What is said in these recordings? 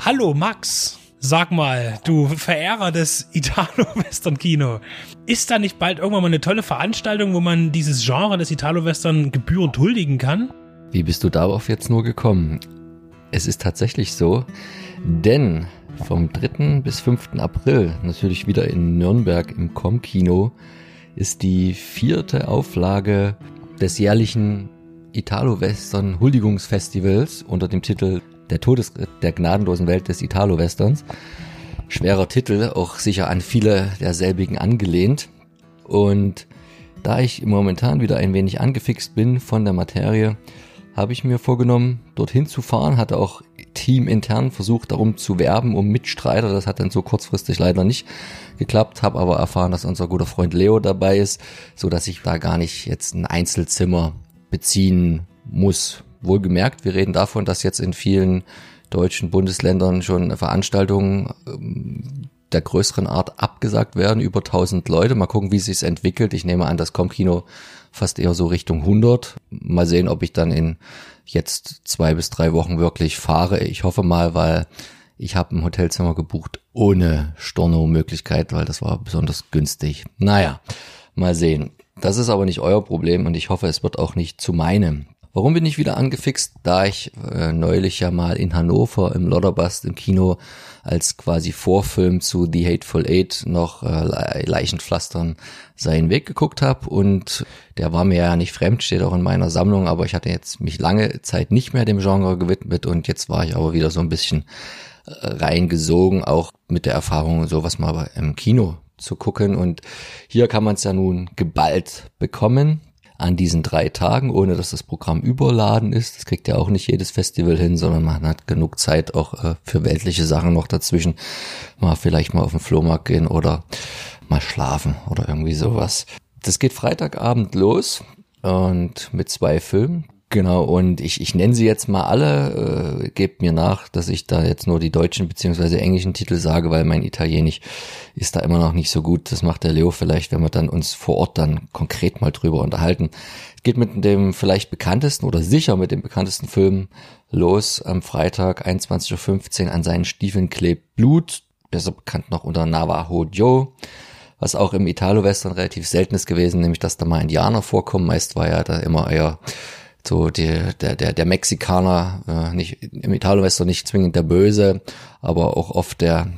Hallo Max. Sag mal, du Verehrer des Italo-Western-Kino, ist da nicht bald irgendwann mal eine tolle Veranstaltung, wo man dieses Genre des Italo-Western gebührend huldigen kann? Wie bist du darauf jetzt nur gekommen? Es ist tatsächlich so, denn vom 3. bis 5. April, natürlich wieder in Nürnberg im Com-Kino, ist die vierte Auflage des jährlichen Italo-Western Huldigungsfestivals unter dem Titel der Todesritt der gnadenlosen Welt des Italo-Westerns. Schwerer Titel, auch sicher an viele derselbigen angelehnt. Und da ich momentan wieder ein wenig angefixt bin von der Materie, habe ich mir vorgenommen, dorthin zu fahren, hatte auch teamintern versucht, darum zu werben, um Mitstreiter. Das hat dann so kurzfristig leider nicht geklappt, habe aber erfahren, dass unser guter Freund Leo dabei ist, so dass ich da gar nicht jetzt ein Einzelzimmer beziehen muss. Wohlgemerkt, wir reden davon, dass jetzt in vielen deutschen Bundesländern schon Veranstaltungen ähm, der größeren Art abgesagt werden, über 1000 Leute. Mal gucken, wie es sich entwickelt. Ich nehme an, das Comkino fast eher so Richtung 100. Mal sehen, ob ich dann in jetzt zwei bis drei Wochen wirklich fahre. Ich hoffe mal, weil ich habe ein Hotelzimmer gebucht ohne Storno-Möglichkeit, weil das war besonders günstig. Naja, mal sehen. Das ist aber nicht euer Problem und ich hoffe, es wird auch nicht zu meinem. Warum bin ich wieder angefixt? Da ich äh, neulich ja mal in Hannover im Lodderbust im Kino als quasi Vorfilm zu The Hateful Eight noch äh, Leichenpflastern seinen Weg geguckt habe und der war mir ja nicht fremd, steht auch in meiner Sammlung, aber ich hatte jetzt mich lange Zeit nicht mehr dem Genre gewidmet und jetzt war ich aber wieder so ein bisschen äh, reingesogen, auch mit der Erfahrung, sowas mal im Kino zu gucken und hier kann man es ja nun geballt bekommen an diesen drei Tagen, ohne dass das Programm überladen ist. Das kriegt ja auch nicht jedes Festival hin, sondern man hat genug Zeit auch äh, für weltliche Sachen noch dazwischen. Mal vielleicht mal auf den Flohmarkt gehen oder mal schlafen oder irgendwie sowas. Das geht Freitagabend los und mit zwei Filmen. Genau, und ich, ich nenne sie jetzt mal alle, äh, gebt mir nach, dass ich da jetzt nur die deutschen beziehungsweise englischen Titel sage, weil mein Italienisch ist da immer noch nicht so gut. Das macht der Leo vielleicht, wenn wir dann uns vor Ort dann konkret mal drüber unterhalten. Es geht mit dem vielleicht bekanntesten oder sicher mit dem bekanntesten Film los am Freitag 21.15 Uhr an seinen Stiefeln klebt Blut, besser bekannt noch unter Navajo Joe was auch im Italo-Western relativ selten ist gewesen, nämlich dass da mal Indianer vorkommen. Meist war ja da immer eher so die, der, der, der Mexikaner, äh, nicht, im Italo-Western nicht zwingend der Böse, aber auch oft der,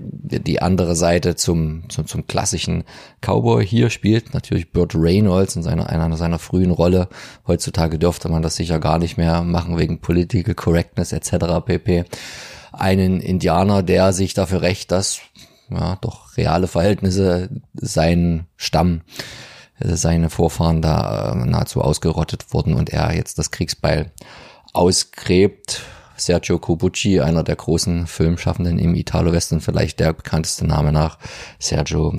die andere Seite zum, zum, zum klassischen Cowboy hier spielt. Natürlich Burt Reynolds in seiner, einer seiner frühen Rolle. Heutzutage dürfte man das sicher gar nicht mehr machen wegen Political Correctness etc. pp. Einen Indianer, der sich dafür rächt, dass ja, doch reale Verhältnisse seinen Stamm seine Vorfahren da äh, nahezu ausgerottet wurden und er jetzt das Kriegsbeil ausgräbt. Sergio Cobucci, einer der großen Filmschaffenden im Italo-Western, vielleicht der bekannteste Name nach Sergio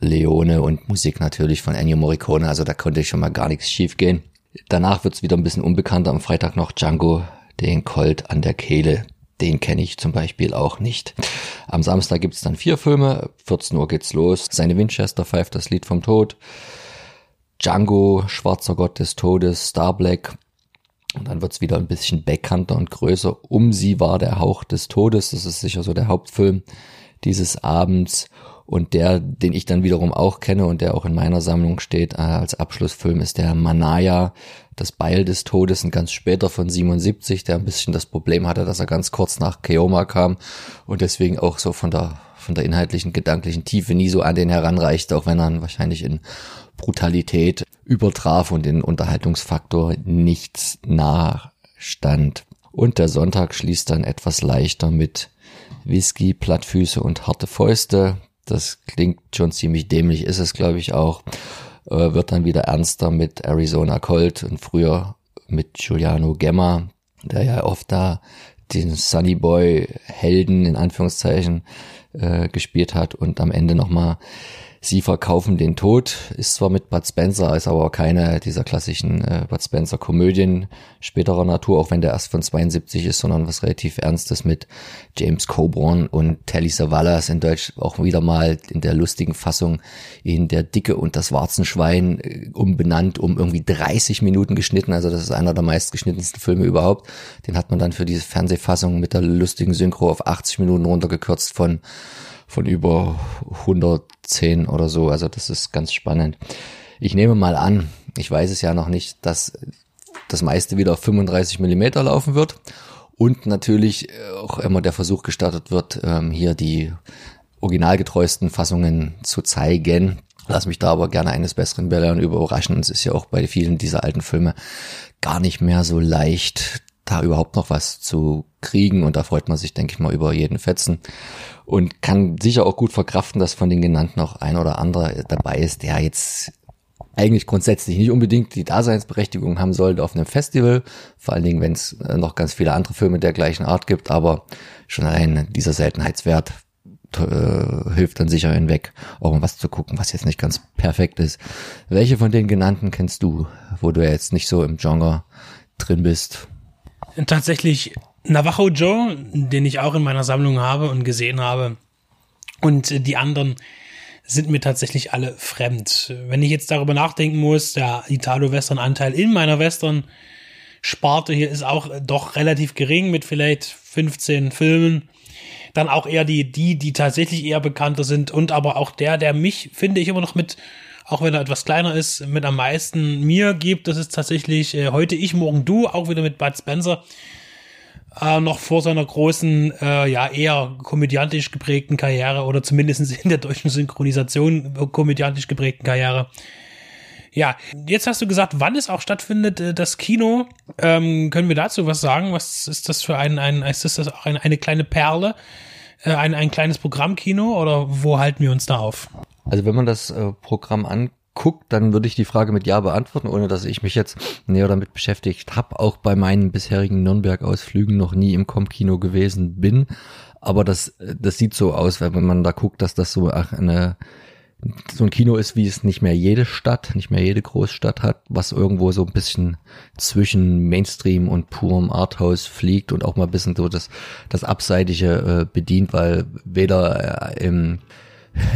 Leone und Musik natürlich von Ennio Morricone, also da konnte ich schon mal gar nichts schief gehen. Danach wird's wieder ein bisschen unbekannter. Am Freitag noch Django, den Colt an der Kehle. Den kenne ich zum Beispiel auch nicht. Am Samstag gibt's dann vier Filme. 14 Uhr geht's los. Seine Winchester pfeift das Lied vom Tod. Django, Schwarzer Gott des Todes, Star Black. Und dann wird's wieder ein bisschen bekannter und größer. Um sie war der Hauch des Todes. Das ist sicher so der Hauptfilm dieses Abends. Und der, den ich dann wiederum auch kenne und der auch in meiner Sammlung steht äh, als Abschlussfilm, ist der Manaya, das Beil des Todes, ein ganz später von 77, der ein bisschen das Problem hatte, dass er ganz kurz nach Keoma kam und deswegen auch so von der von der inhaltlichen, gedanklichen Tiefe nie so an den heranreichte, auch wenn er wahrscheinlich in Brutalität übertraf und den Unterhaltungsfaktor nichts nachstand. Und der Sonntag schließt dann etwas leichter mit Whisky, Plattfüße und harte Fäuste. Das klingt schon ziemlich dämlich, ist es glaube ich auch. Äh, wird dann wieder ernster mit Arizona Colt und früher mit Giuliano Gemma, der ja oft da den Sunny Boy Helden in Anführungszeichen äh, gespielt hat und am Ende nochmal Sie verkaufen den Tod, ist zwar mit Bud Spencer, ist aber keine dieser klassischen äh, Bud Spencer Komödien späterer Natur, auch wenn der erst von 72 ist, sondern was relativ Ernstes mit James Coburn und Telly Savalas in Deutsch auch wieder mal in der lustigen Fassung in Der Dicke und das Warzenschwein äh, umbenannt, um irgendwie 30 Minuten geschnitten, also das ist einer der meistgeschnittensten Filme überhaupt. Den hat man dann für diese Fernsehfassung mit der lustigen Synchro auf 80 Minuten runtergekürzt von von über 110 oder so. Also das ist ganz spannend. Ich nehme mal an, ich weiß es ja noch nicht, dass das meiste wieder auf 35 Millimeter laufen wird und natürlich auch immer der Versuch gestartet wird, ähm, hier die originalgetreuesten Fassungen zu zeigen. Lass mich da aber gerne eines Besseren belehren überraschen. Es ist ja auch bei vielen dieser alten Filme gar nicht mehr so leicht, da überhaupt noch was zu kriegen und da freut man sich, denke ich mal, über jeden Fetzen und kann sicher auch gut verkraften, dass von den genannten auch ein oder andere dabei ist, der jetzt eigentlich grundsätzlich nicht unbedingt die Daseinsberechtigung haben sollte auf einem Festival, vor allen Dingen, wenn es äh, noch ganz viele andere Filme der gleichen Art gibt, aber schon allein dieser Seltenheitswert äh, hilft dann sicher hinweg, auch um was zu gucken, was jetzt nicht ganz perfekt ist. Welche von den genannten kennst du, wo du jetzt nicht so im Genre drin bist? Tatsächlich Navajo Joe, den ich auch in meiner Sammlung habe und gesehen habe. Und die anderen sind mir tatsächlich alle fremd. Wenn ich jetzt darüber nachdenken muss, der Italo-Western-Anteil in meiner Western-Sparte hier ist auch doch relativ gering mit vielleicht 15 Filmen. Dann auch eher die, die, die tatsächlich eher bekannter sind und aber auch der, der mich, finde ich, immer noch mit, auch wenn er etwas kleiner ist, mit am meisten mir gibt. Das ist tatsächlich äh, heute ich, morgen du, auch wieder mit Bud Spencer äh, noch vor seiner großen, äh, ja, eher komödiantisch geprägten Karriere oder zumindest in der deutschen Synchronisation komödiantisch geprägten Karriere. Ja, jetzt hast du gesagt, wann es auch stattfindet, äh, das Kino. Ähm, können wir dazu was sagen? Was ist das für ein, ein ist das auch eine, eine kleine Perle? Äh, ein, ein kleines Programmkino oder wo halten wir uns da auf? Also wenn man das äh, Programm an guckt, dann würde ich die Frage mit Ja beantworten, ohne dass ich mich jetzt näher damit beschäftigt habe. Auch bei meinen bisherigen Nürnberg-Ausflügen noch nie im Com-Kino gewesen bin. Aber das, das sieht so aus, wenn man da guckt, dass das so eine, so ein Kino ist, wie es nicht mehr jede Stadt, nicht mehr jede Großstadt hat, was irgendwo so ein bisschen zwischen Mainstream und purem Arthouse fliegt und auch mal ein bisschen so das, das Abseitige äh, bedient, weil weder äh, im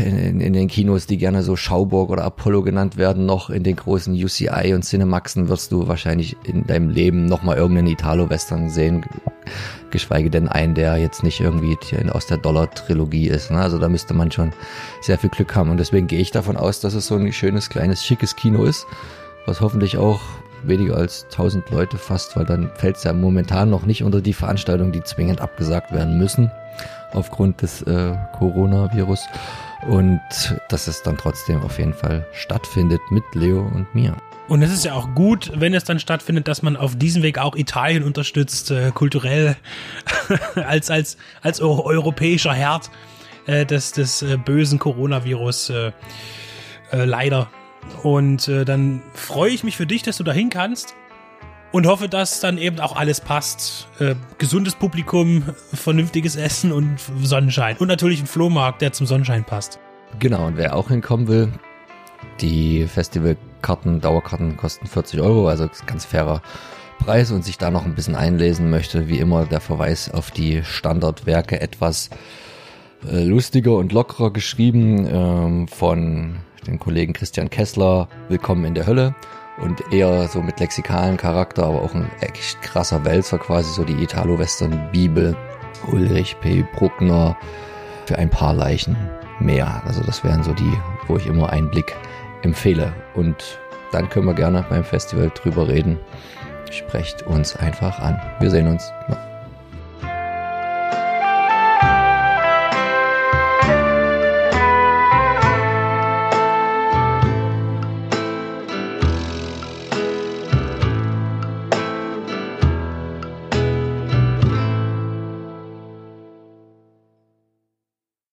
in, in, den Kinos, die gerne so Schauburg oder Apollo genannt werden, noch in den großen UCI und Cinemaxen wirst du wahrscheinlich in deinem Leben nochmal irgendeinen Italo-Western sehen, geschweige denn einen, der jetzt nicht irgendwie aus der Dollar-Trilogie ist. Ne? Also da müsste man schon sehr viel Glück haben und deswegen gehe ich davon aus, dass es so ein schönes, kleines, schickes Kino ist, was hoffentlich auch weniger als 1000 Leute fasst, weil dann fällt es ja momentan noch nicht unter die Veranstaltungen, die zwingend abgesagt werden müssen aufgrund des äh, Coronavirus und dass es dann trotzdem auf jeden Fall stattfindet mit Leo und mir. Und es ist ja auch gut, wenn es dann stattfindet, dass man auf diesem Weg auch Italien unterstützt, äh, kulturell als, als, als europäischer Herd äh, des, des äh, bösen Coronavirus äh, äh, leider. Und äh, dann freue ich mich für dich, dass du dahin kannst und hoffe, dass dann eben auch alles passt. Äh, gesundes Publikum, vernünftiges Essen und Sonnenschein. Und natürlich ein Flohmarkt, der zum Sonnenschein passt. Genau, und wer auch hinkommen will, die Festivalkarten, Dauerkarten kosten 40 Euro, also ganz fairer Preis und sich da noch ein bisschen einlesen möchte, wie immer der Verweis auf die Standardwerke etwas äh, lustiger und lockerer geschrieben ähm, von den Kollegen Christian Kessler, Willkommen in der Hölle und eher so mit lexikalen Charakter, aber auch ein echt krasser Wälzer, quasi so die Italo-Western-Bibel. Ulrich P. Bruckner für ein paar Leichen mehr. Also das wären so die, wo ich immer einen Blick empfehle. Und dann können wir gerne beim Festival drüber reden. Sprecht uns einfach an. Wir sehen uns.